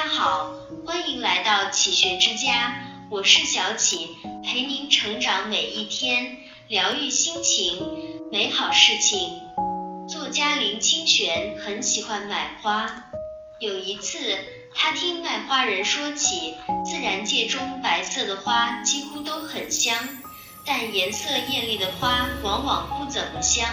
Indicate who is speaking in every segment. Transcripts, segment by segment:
Speaker 1: 大家好，欢迎来到启学之家，我是小启，陪您成长每一天，疗愈心情，美好事情。作家林清玄很喜欢买花，有一次他听卖花人说起，自然界中白色的花几乎都很香，但颜色艳丽的花往往不怎么香。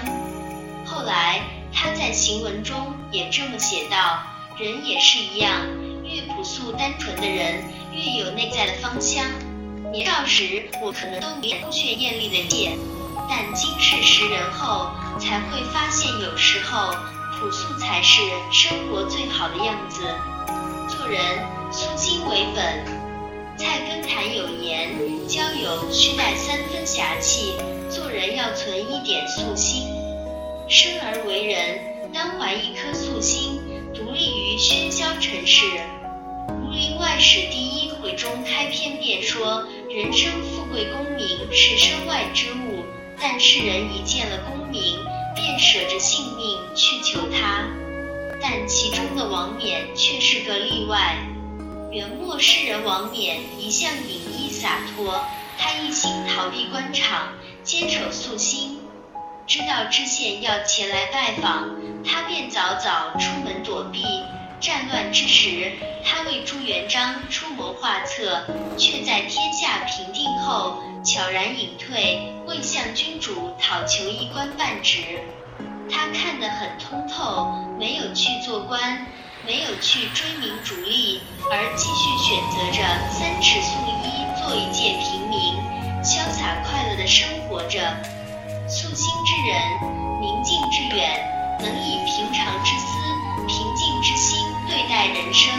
Speaker 1: 后来他在行文中也这么写道：人也是一样。越朴素单纯的人，越有内在的芳香。年少时，我可能都没有却艳丽的剑，但今世识人后，才会发现有时候朴素才是生活最好的样子。做人，素心为本。菜根谭有言：交友须带三分侠气，做人要存一点素心。生而为人，当怀一颗素心，独立于喧嚣尘世。《史》第一回中开篇便说：“人生富贵功名是身外之物，但世人一见了功名，便舍着性命去求他。但其中的王冕却是个例外。元末诗人王冕一向隐逸洒脱，他一心逃避官场，坚守素心。知道知县要前来拜访，他便早早出门。”之时，他为朱元璋出谋划策，却在天下平定后悄然隐退，未向君主讨求一官半职。他看得很通透，没有去做官，没有去追名逐利，而继续选择着三尺素衣，做一介平民，潇洒快乐的生活着。素心之人，宁静致远，能以平常之思。平静之心对待人生，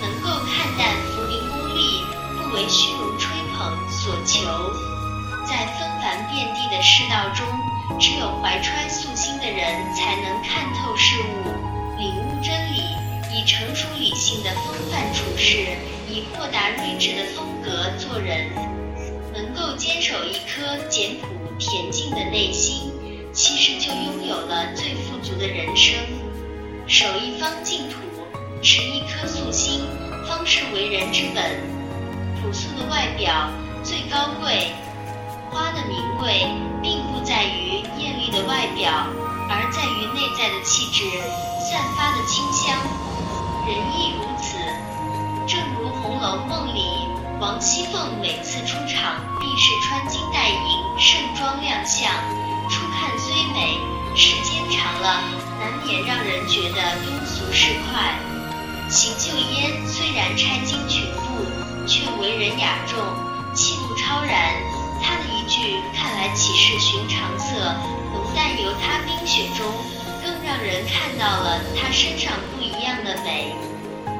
Speaker 1: 能够看淡浮名功利，不为虚荣吹捧所求。在纷繁遍地的世道中，只有怀揣素心的人，才能看透事物，领悟真理，以成熟理性的风范处事，以豁达睿智的风格做人。能够坚守一颗简朴恬静的内心，其实就拥有了最富足的人生。守一方净土，持一颗素心，方是为人之本。朴素的外表最高贵。花的名贵，并不在于艳丽的外表，而在于内在的气质，散发的清香。人亦如此。正如《红楼梦》里，王熙凤每次出场，必是穿金戴银，盛装亮相。初看虽美，时间长了。难免让人觉得庸俗市侩。邢岫烟虽然钗金裙布，却为人雅重，气度超然。她的一句“看来岂是寻常色”，浓淡由她冰雪中，更让人看到了她身上不一样的美。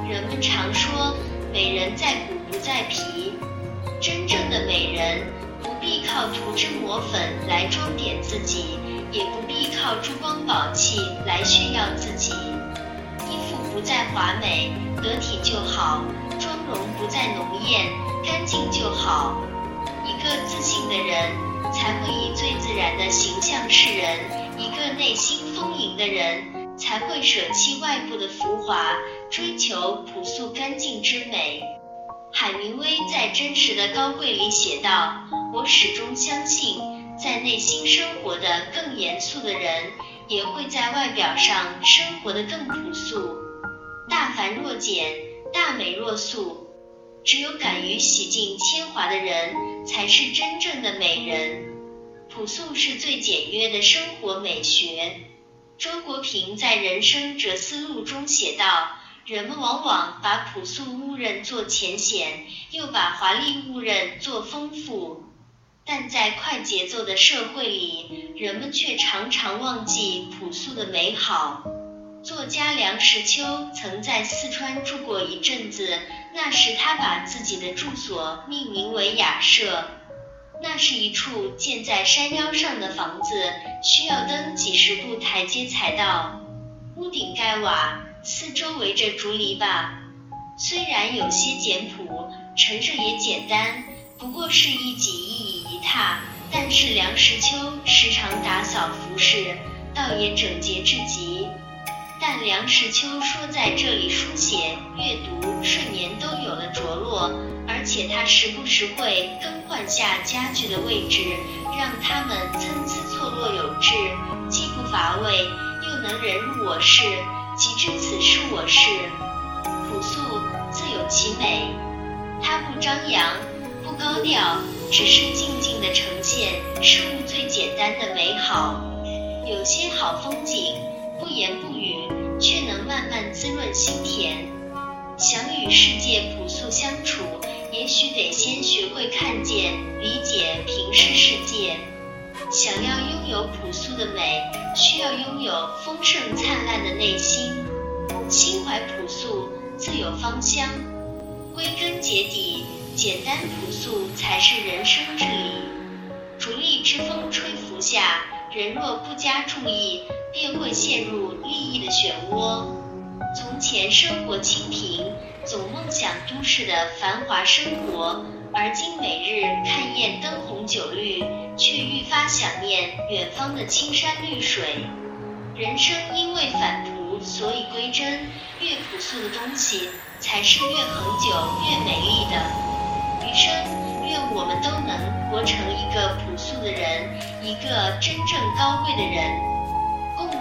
Speaker 1: 人们常说，美人在骨不在皮。真正的美人，不必靠涂脂抹粉来装点自己。也不必靠珠光宝气来炫耀自己，再华美，得体就好；妆容不再浓艳，干净就好。一个自信的人，才会以最自然的形象示人；一个内心丰盈的人，才会舍弃外部的浮华，追求朴素干净之美。海明威在《真实的高贵》里写道：“我始终相信。”在内心生活的更严肃的人，也会在外表上生活的更朴素。大凡若简，大美若素。只有敢于洗尽铅华的人，才是真正的美人。朴素是最简约的生活美学。周国平在《人生哲思录》中写道：人们往往把朴素误认作浅显，又把华丽误认作丰富。但在快节奏的社会里，人们却常常忘记朴素的美好。作家梁实秋曾在四川住过一阵子，那时他把自己的住所命名为雅舍。那是一处建在山腰上的房子，需要登几十步台阶才到。屋顶盖瓦，四周围着竹篱笆。虽然有些简朴，陈设也简单，不过是一几一。榻，但是梁实秋时常打扫服饰，倒也整洁至极。但梁实秋说在这里书写、阅读、睡眠都有了着落，而且他时不时会更换下家具的位置，让它们参差错落有致，既不乏味，又能人入我室，即知此是我室。朴素自有其美，它不张扬，不高调，只是静静的呈现事物最简单的美好。有些好风景，不言不语，却能慢慢滋润心田。想与世界朴素相处，也许得先学会看见、理解平视世界。想要拥有朴素的美，需要拥有丰盛灿烂的内心。心怀朴素，自有芳香。归根结底，简单朴素才是人生之理。逐利之风吹拂下，人若不加注意，便会陷入利益的漩涡。从前生活清贫，总梦想都市的繁华生活，而今每日看厌灯红酒绿，却愈发想念远方的青山绿水。人生因为返璞，所以归真。越朴素的东西，才是越恒久、越美丽的。余生，愿我们都能活成一个朴素的人，一个真正高贵的人。